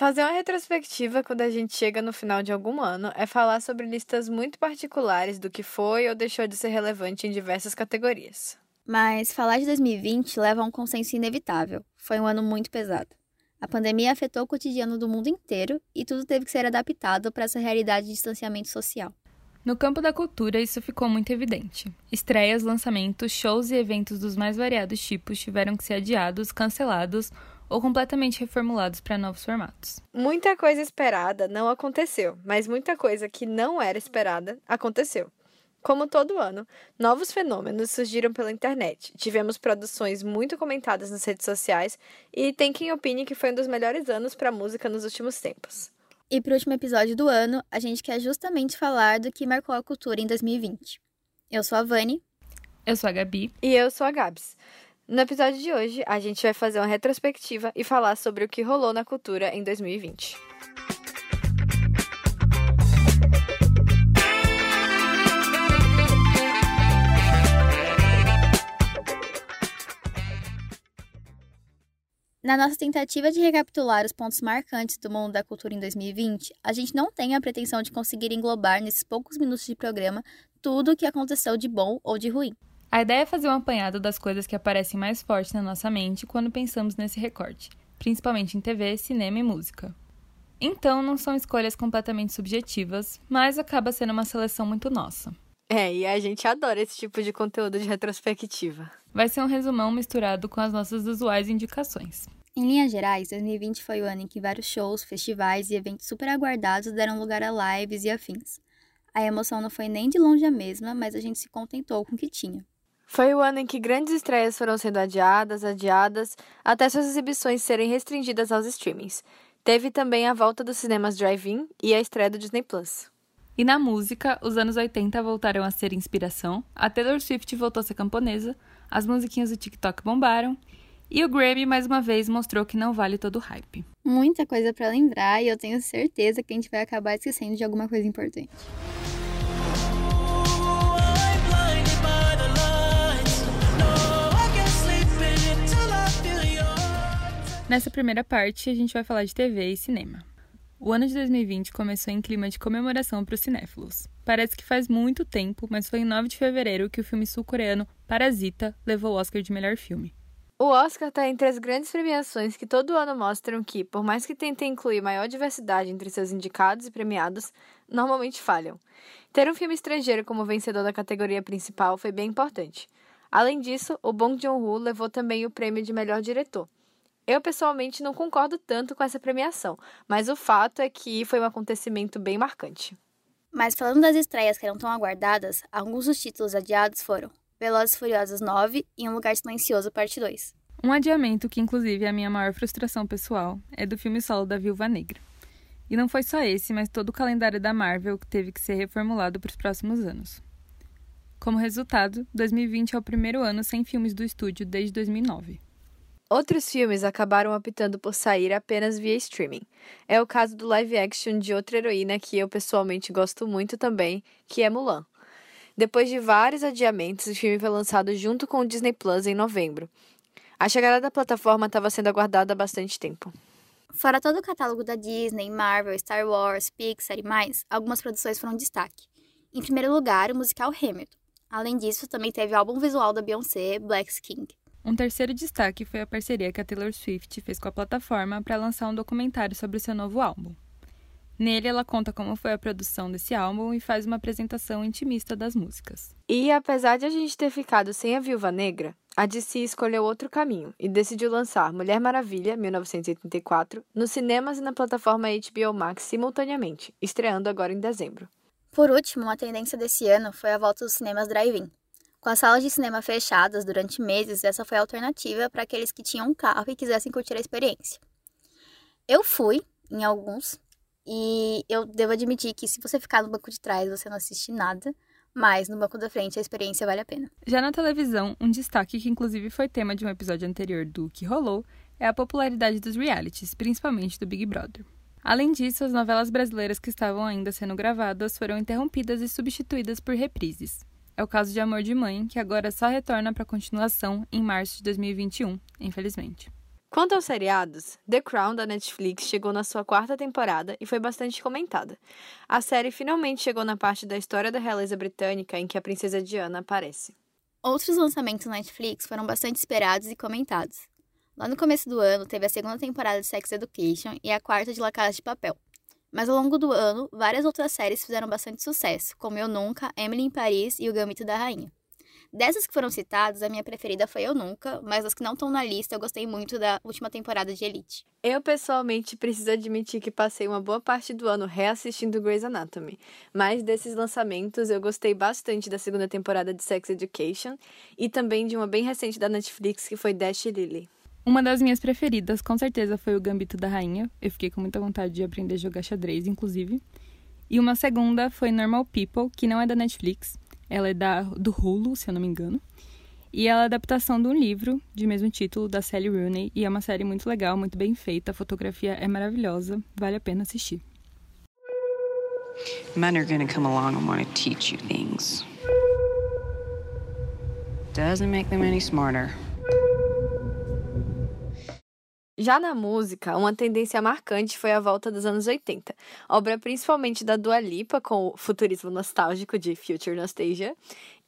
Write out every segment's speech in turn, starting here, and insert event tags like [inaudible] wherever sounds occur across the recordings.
Fazer uma retrospectiva quando a gente chega no final de algum ano é falar sobre listas muito particulares do que foi ou deixou de ser relevante em diversas categorias. Mas falar de 2020 leva a um consenso inevitável. Foi um ano muito pesado. A pandemia afetou o cotidiano do mundo inteiro e tudo teve que ser adaptado para essa realidade de distanciamento social. No campo da cultura, isso ficou muito evidente. Estreias, lançamentos, shows e eventos dos mais variados tipos tiveram que ser adiados, cancelados ou completamente reformulados para novos formatos. Muita coisa esperada não aconteceu, mas muita coisa que não era esperada aconteceu. Como todo ano, novos fenômenos surgiram pela internet. Tivemos produções muito comentadas nas redes sociais e tem quem opine que foi um dos melhores anos para a música nos últimos tempos. E para o último episódio do ano, a gente quer justamente falar do que marcou a cultura em 2020. Eu sou a Vani. Eu sou a Gabi. E eu sou a Gabs. No episódio de hoje, a gente vai fazer uma retrospectiva e falar sobre o que rolou na cultura em 2020. Na nossa tentativa de recapitular os pontos marcantes do mundo da cultura em 2020, a gente não tem a pretensão de conseguir englobar nesses poucos minutos de programa tudo o que aconteceu de bom ou de ruim. A ideia é fazer um apanhado das coisas que aparecem mais forte na nossa mente quando pensamos nesse recorte, principalmente em TV, cinema e música. Então, não são escolhas completamente subjetivas, mas acaba sendo uma seleção muito nossa. É, e a gente adora esse tipo de conteúdo de retrospectiva. Vai ser um resumão misturado com as nossas usuais indicações. Em linhas gerais, 2020 foi o ano em que vários shows, festivais e eventos super aguardados deram lugar a lives e afins. A emoção não foi nem de longe a mesma, mas a gente se contentou com o que tinha. Foi o ano em que grandes estreias foram sendo adiadas, adiadas, até suas exibições serem restringidas aos streamings. Teve também a volta dos cinemas drive-in e a estreia do Disney Plus. E na música, os anos 80 voltaram a ser inspiração, a Taylor Swift voltou a ser camponesa, as musiquinhas do TikTok bombaram e o Grammy mais uma vez mostrou que não vale todo o hype. Muita coisa para lembrar e eu tenho certeza que a gente vai acabar esquecendo de alguma coisa importante. Nessa primeira parte, a gente vai falar de TV e cinema. O ano de 2020 começou em clima de comemoração para os cinéfilos. Parece que faz muito tempo, mas foi em 9 de fevereiro que o filme sul-coreano Parasita levou o Oscar de melhor filme. O Oscar está entre as grandes premiações que todo ano mostram que, por mais que tentem incluir maior diversidade entre seus indicados e premiados, normalmente falham. Ter um filme estrangeiro como vencedor da categoria principal foi bem importante. Além disso, o Bong Joon-ho levou também o prêmio de melhor diretor. Eu, pessoalmente, não concordo tanto com essa premiação, mas o fato é que foi um acontecimento bem marcante. Mas falando das estreias que eram tão aguardadas, alguns dos títulos adiados foram Velozes Furiosos 9 e Um Lugar Silencioso, parte 2. Um adiamento que, inclusive, é a minha maior frustração pessoal é do filme solo da Viúva Negra. E não foi só esse, mas todo o calendário da Marvel que teve que ser reformulado para os próximos anos. Como resultado, 2020 é o primeiro ano sem filmes do estúdio desde 2009. Outros filmes acabaram optando por sair apenas via streaming. É o caso do live action de outra heroína que eu pessoalmente gosto muito também, que é Mulan. Depois de vários adiamentos, o filme foi lançado junto com o Disney Plus em novembro. A chegada da plataforma estava sendo aguardada há bastante tempo. Fora todo o catálogo da Disney, Marvel, Star Wars, Pixar e mais, algumas produções foram destaque. Em primeiro lugar, o musical Hamilton. Além disso, também teve o álbum visual da Beyoncé, Black King. Um terceiro destaque foi a parceria que a Taylor Swift fez com a plataforma para lançar um documentário sobre o seu novo álbum. Nele, ela conta como foi a produção desse álbum e faz uma apresentação intimista das músicas. E apesar de a gente ter ficado sem a Viúva Negra, a DC escolheu outro caminho e decidiu lançar Mulher Maravilha, 1984, nos cinemas e na plataforma HBO Max simultaneamente, estreando agora em dezembro. Por último, uma tendência desse ano foi a volta dos cinemas drive-in. Com as salas de cinema fechadas durante meses, essa foi a alternativa para aqueles que tinham um carro e quisessem curtir a experiência. Eu fui em alguns e eu devo admitir que se você ficar no banco de trás você não assiste nada, mas no banco da frente a experiência vale a pena. Já na televisão, um destaque que inclusive foi tema de um episódio anterior do Que Rolou é a popularidade dos realities, principalmente do Big Brother. Além disso, as novelas brasileiras que estavam ainda sendo gravadas foram interrompidas e substituídas por reprises. É o caso de Amor de Mãe, que agora só retorna para continuação em março de 2021, infelizmente. Quanto aos seriados, The Crown da Netflix chegou na sua quarta temporada e foi bastante comentada. A série finalmente chegou na parte da história da realeza britânica em que a princesa Diana aparece. Outros lançamentos na Netflix foram bastante esperados e comentados. Lá no começo do ano, teve a segunda temporada de Sex Education e a quarta de La Casa de Papel. Mas ao longo do ano, várias outras séries fizeram bastante sucesso, como Eu Nunca, Emily em Paris e O Gambito da Rainha. Dessas que foram citadas, a minha preferida foi Eu Nunca, mas as que não estão na lista, eu gostei muito da última temporada de Elite. Eu, pessoalmente, preciso admitir que passei uma boa parte do ano reassistindo Grey's Anatomy, mas desses lançamentos eu gostei bastante da segunda temporada de Sex Education e também de uma bem recente da Netflix que foi Dash Lily. Uma das minhas preferidas, com certeza, foi o Gambito da Rainha. Eu fiquei com muita vontade de aprender a jogar xadrez, inclusive. E uma segunda foi Normal People, que não é da Netflix, ela é da, do Hulu, se eu não me engano. E ela é a adaptação de um livro de mesmo título, da Sally Rooney. E é uma série muito legal, muito bem feita. A fotografia é maravilhosa. Vale a pena assistir. Men are gonna come along and want to teach you things. Doesn't make them any smarter. Já na música, uma tendência marcante foi a volta dos anos 80, obra principalmente da Dua Lipa com o futurismo nostálgico de Future Nostalgia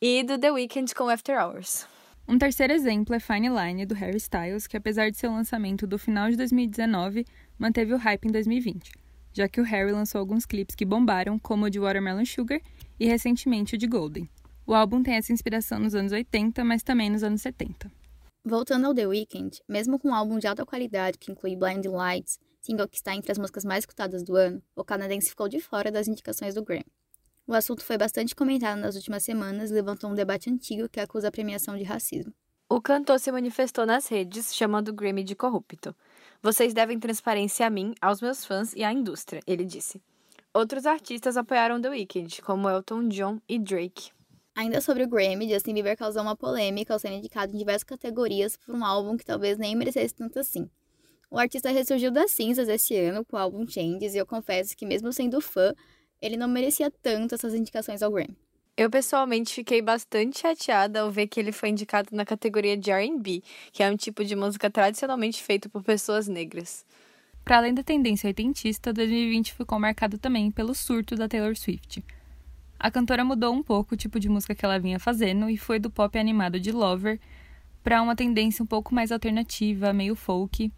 e do The Weeknd com After Hours. Um terceiro exemplo é Fine Line do Harry Styles, que apesar de seu lançamento do final de 2019, manteve o hype em 2020, já que o Harry lançou alguns clipes que bombaram, como o de Watermelon Sugar e recentemente o de Golden. O álbum tem essa inspiração nos anos 80, mas também nos anos 70. Voltando ao The Weeknd, mesmo com um álbum de alta qualidade que inclui Blind Lights, single que está entre as músicas mais escutadas do ano, o canadense ficou de fora das indicações do Grammy. O assunto foi bastante comentado nas últimas semanas e levantou um debate antigo que acusa a premiação de racismo. O cantor se manifestou nas redes, chamando o Grammy de corrupto. Vocês devem transparência a mim, aos meus fãs e à indústria, ele disse. Outros artistas apoiaram The Weeknd, como Elton John e Drake. Ainda sobre o Grammy, Justin Bieber causou uma polêmica ao ser indicado em diversas categorias por um álbum que talvez nem merecesse tanto assim. O artista ressurgiu das cinzas esse ano com o álbum Changes e eu confesso que, mesmo sendo fã, ele não merecia tanto essas indicações ao Grammy. Eu pessoalmente fiquei bastante chateada ao ver que ele foi indicado na categoria de R&B, que é um tipo de música tradicionalmente feito por pessoas negras. Para além da tendência oitentista, 2020 ficou marcado também pelo surto da Taylor Swift. A cantora mudou um pouco o tipo de música que ela vinha fazendo e foi do pop animado de Lover para uma tendência um pouco mais alternativa, meio folk.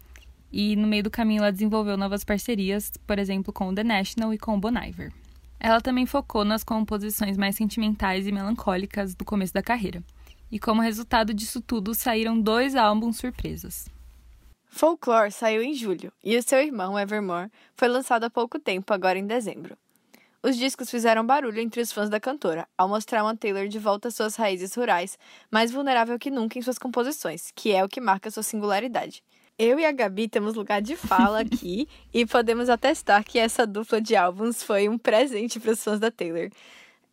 E no meio do caminho ela desenvolveu novas parcerias, por exemplo, com The National e com Bon Iver. Ela também focou nas composições mais sentimentais e melancólicas do começo da carreira. E como resultado disso tudo, saíram dois álbuns surpresas. Folklore saiu em julho e o seu irmão Evermore foi lançado há pouco tempo, agora em dezembro. Os discos fizeram barulho entre os fãs da cantora, ao mostrar uma Taylor de volta às suas raízes rurais, mais vulnerável que nunca em suas composições, que é o que marca sua singularidade. Eu e a Gabi temos lugar de fala aqui [laughs] e podemos atestar que essa dupla de álbuns foi um presente para os fãs da Taylor.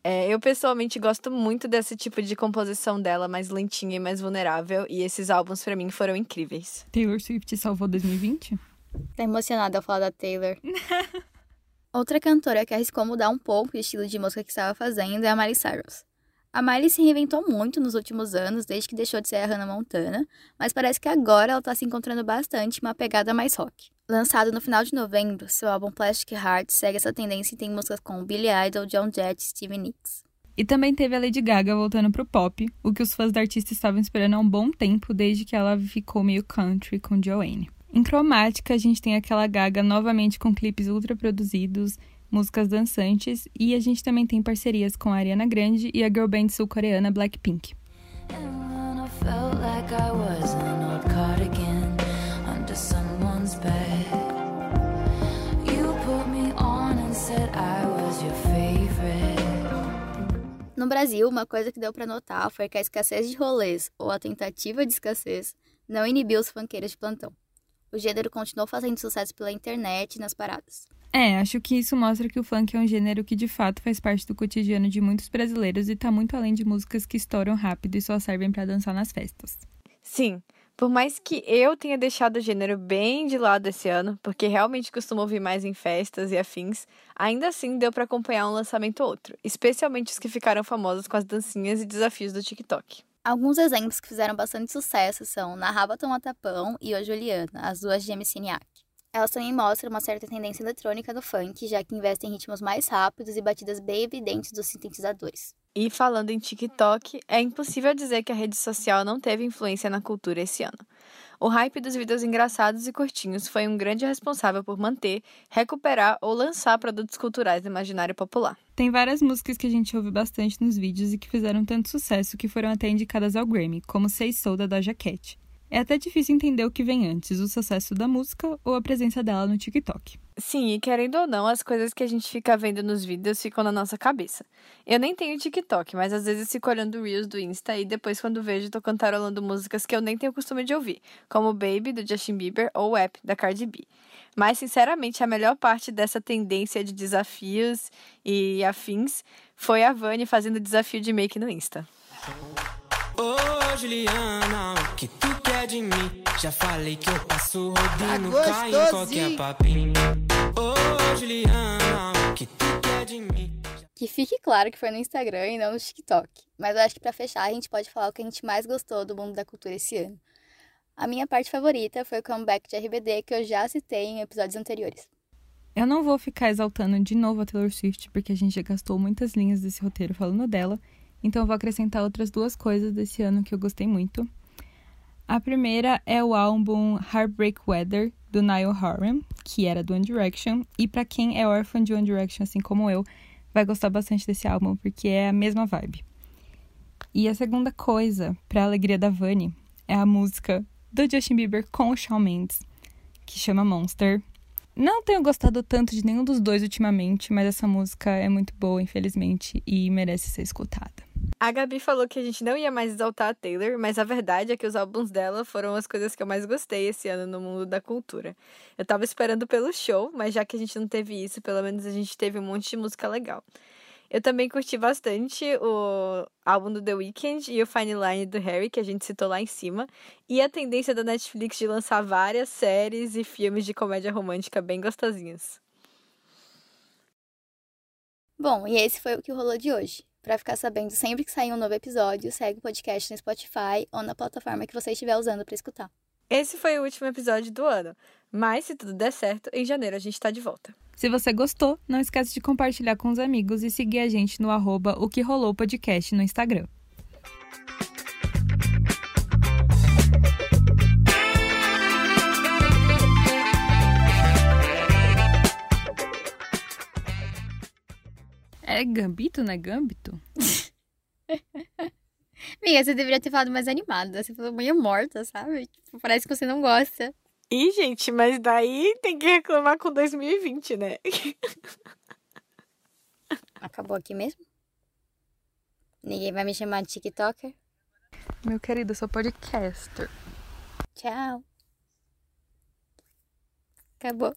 É, eu pessoalmente gosto muito desse tipo de composição dela, mais lentinha e mais vulnerável, e esses álbuns para mim foram incríveis. Taylor Swift salvou 2020? Tá emocionada ao falar da Taylor. [laughs] Outra cantora que arriscou mudar um pouco o estilo de música que estava fazendo é a Miley Cyrus. A Miley se reinventou muito nos últimos anos, desde que deixou de ser a Hannah Montana, mas parece que agora ela está se encontrando bastante uma pegada mais rock. Lançado no final de novembro, seu álbum Plastic Heart segue essa tendência e tem músicas com Billy Idol, John Jett e Stevie Nicks. E também teve a Lady Gaga voltando pro pop, o que os fãs da artista estavam esperando há um bom tempo, desde que ela ficou meio country com Joanne. Em cromática, a gente tem aquela gaga novamente com clipes ultra produzidos, músicas dançantes, e a gente também tem parcerias com a Ariana Grande e a girl band sul-coreana Blackpink. No Brasil, uma coisa que deu para notar foi que a escassez de rolês, ou a tentativa de escassez, não inibiu os funkeiros de plantão o gênero continuou fazendo sucesso pela internet e nas paradas. É, acho que isso mostra que o funk é um gênero que de fato faz parte do cotidiano de muitos brasileiros e tá muito além de músicas que estouram rápido e só servem para dançar nas festas. Sim, por mais que eu tenha deixado o gênero bem de lado esse ano, porque realmente costumo ouvir mais em festas e afins, ainda assim deu para acompanhar um lançamento ou outro, especialmente os que ficaram famosos com as dancinhas e desafios do TikTok. Alguns exemplos que fizeram bastante sucesso são Narrava Tomatapão e O Juliana, as duas de MC Niak. Elas também mostram uma certa tendência eletrônica no funk, já que investem em ritmos mais rápidos e batidas bem evidentes dos sintetizadores. E falando em TikTok, é impossível dizer que a rede social não teve influência na cultura esse ano. O hype dos vídeos engraçados e curtinhos foi um grande responsável por manter, recuperar ou lançar produtos culturais do imaginário popular. Tem várias músicas que a gente ouve bastante nos vídeos e que fizeram tanto sucesso que foram até indicadas ao Grammy, como Say Soul da Doja Cat. É até difícil entender o que vem antes, o sucesso da música ou a presença dela no TikTok. Sim, e querendo ou não, as coisas que a gente fica vendo nos vídeos ficam na nossa cabeça. Eu nem tenho TikTok, mas às vezes fico olhando Reels do Insta e depois, quando vejo, tô cantarolando músicas que eu nem tenho costume de ouvir, como Baby, do Justin Bieber, ou App, da Cardi B. Mas, sinceramente, a melhor parte dessa tendência de desafios e afins foi a Vani fazendo desafio de make no Insta. Ô, Juliana, o que tu de mim? Já falei que eu passo rodinho, Tá caio em qualquer papinho. Ô, Juliana, o que tu quer de mim? Que fique claro que foi no Instagram e não no TikTok. Mas eu acho que pra fechar a gente pode falar o que a gente mais gostou do mundo da cultura esse ano. A minha parte favorita foi o comeback de RBD que eu já citei em episódios anteriores. Eu não vou ficar exaltando de novo a Taylor Swift, porque a gente já gastou muitas linhas desse roteiro falando dela, então eu vou acrescentar outras duas coisas desse ano que eu gostei muito. A primeira é o álbum Heartbreak Weather, do Niall Horan, que era do One Direction, e para quem é órfão de One Direction, assim como eu, vai gostar bastante desse álbum, porque é a mesma vibe. E a segunda coisa, pra alegria da Vani, é a música do Justin Bieber com o Shawn Mendes, que chama Monster. Não tenho gostado tanto de nenhum dos dois ultimamente, mas essa música é muito boa, infelizmente, e merece ser escutada. A Gabi falou que a gente não ia mais exaltar a Taylor, mas a verdade é que os álbuns dela foram as coisas que eu mais gostei esse ano no mundo da cultura. Eu tava esperando pelo show, mas já que a gente não teve isso, pelo menos a gente teve um monte de música legal. Eu também curti bastante o álbum do The Weeknd e o Fine Line do Harry, que a gente citou lá em cima, e a tendência da Netflix de lançar várias séries e filmes de comédia romântica bem gostosinhos. Bom, e esse foi o que rolou de hoje. Pra ficar sabendo sempre que sair um novo episódio, segue o podcast no Spotify ou na plataforma que você estiver usando pra escutar. Esse foi o último episódio do ano, mas se tudo der certo, em janeiro a gente tá de volta. Se você gostou, não esquece de compartilhar com os amigos e seguir a gente no arroba o que rolou podcast no Instagram. É Gambito, não é Gambito? [laughs] Minha, você deveria ter falado mais animada. Você falou meio morta, sabe? Tipo, parece que você não gosta. Ih, gente, mas daí tem que reclamar com 2020, né? [laughs] Acabou aqui mesmo? Ninguém vai me chamar de TikToker? Meu querido, eu sou podcaster. Tchau. Acabou.